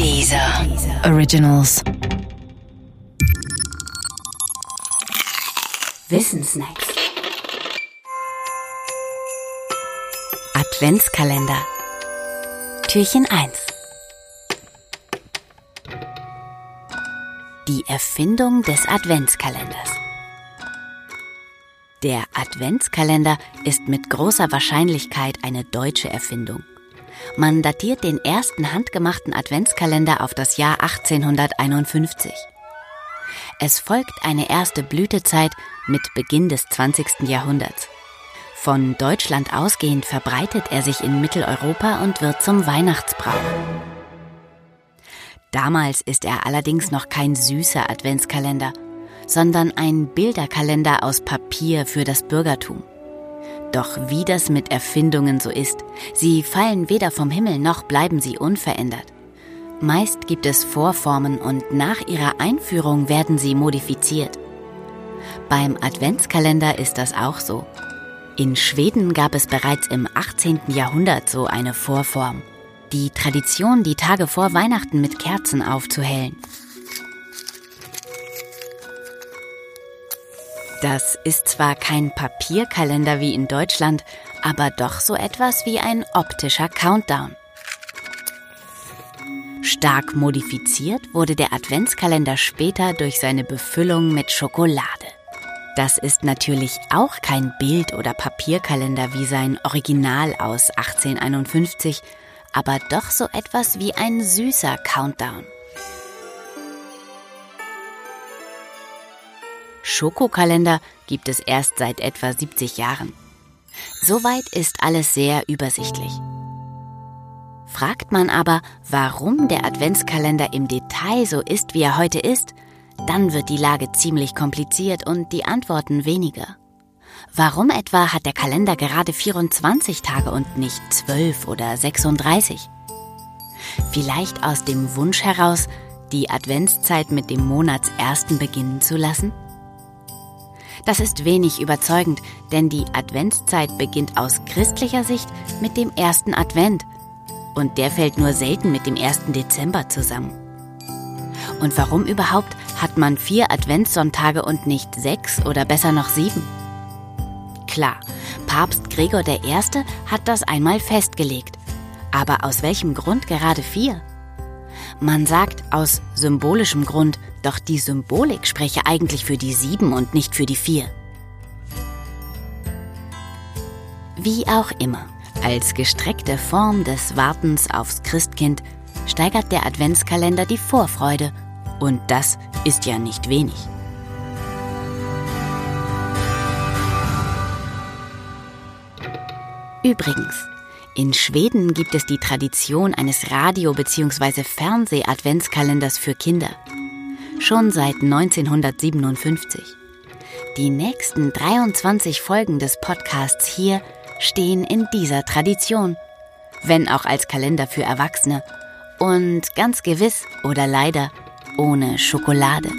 Dieser Originals. Wissensnacks. Adventskalender. Türchen 1. Die Erfindung des Adventskalenders. Der Adventskalender ist mit großer Wahrscheinlichkeit eine deutsche Erfindung. Man datiert den ersten handgemachten Adventskalender auf das Jahr 1851. Es folgt eine erste Blütezeit mit Beginn des 20. Jahrhunderts. Von Deutschland ausgehend verbreitet er sich in Mitteleuropa und wird zum Weihnachtsbrauch. Damals ist er allerdings noch kein süßer Adventskalender, sondern ein Bilderkalender aus Papier für das Bürgertum. Doch wie das mit Erfindungen so ist, sie fallen weder vom Himmel noch bleiben sie unverändert. Meist gibt es Vorformen und nach ihrer Einführung werden sie modifiziert. Beim Adventskalender ist das auch so. In Schweden gab es bereits im 18. Jahrhundert so eine Vorform. Die Tradition, die Tage vor Weihnachten mit Kerzen aufzuhellen. Das ist zwar kein Papierkalender wie in Deutschland, aber doch so etwas wie ein optischer Countdown. Stark modifiziert wurde der Adventskalender später durch seine Befüllung mit Schokolade. Das ist natürlich auch kein Bild- oder Papierkalender wie sein Original aus 1851, aber doch so etwas wie ein süßer Countdown. Schokokalender gibt es erst seit etwa 70 Jahren. Soweit ist alles sehr übersichtlich. Fragt man aber, warum der Adventskalender im Detail so ist, wie er heute ist, dann wird die Lage ziemlich kompliziert und die Antworten weniger. Warum etwa hat der Kalender gerade 24 Tage und nicht 12 oder 36? Vielleicht aus dem Wunsch heraus, die Adventszeit mit dem Monatsersten beginnen zu lassen? Das ist wenig überzeugend, denn die Adventszeit beginnt aus christlicher Sicht mit dem ersten Advent und der fällt nur selten mit dem 1. Dezember zusammen. Und warum überhaupt hat man vier Adventssonntage und nicht sechs oder besser noch sieben? Klar, Papst Gregor I. hat das einmal festgelegt. Aber aus welchem Grund gerade vier? Man sagt aus symbolischem Grund, doch die Symbolik spreche eigentlich für die sieben und nicht für die vier. Wie auch immer, als gestreckte Form des Wartens aufs Christkind steigert der Adventskalender die Vorfreude. Und das ist ja nicht wenig. Übrigens, in Schweden gibt es die Tradition eines Radio- bzw. Fernseh-Adventskalenders für Kinder. Schon seit 1957. Die nächsten 23 Folgen des Podcasts hier stehen in dieser Tradition, wenn auch als Kalender für Erwachsene und ganz gewiss oder leider ohne Schokolade.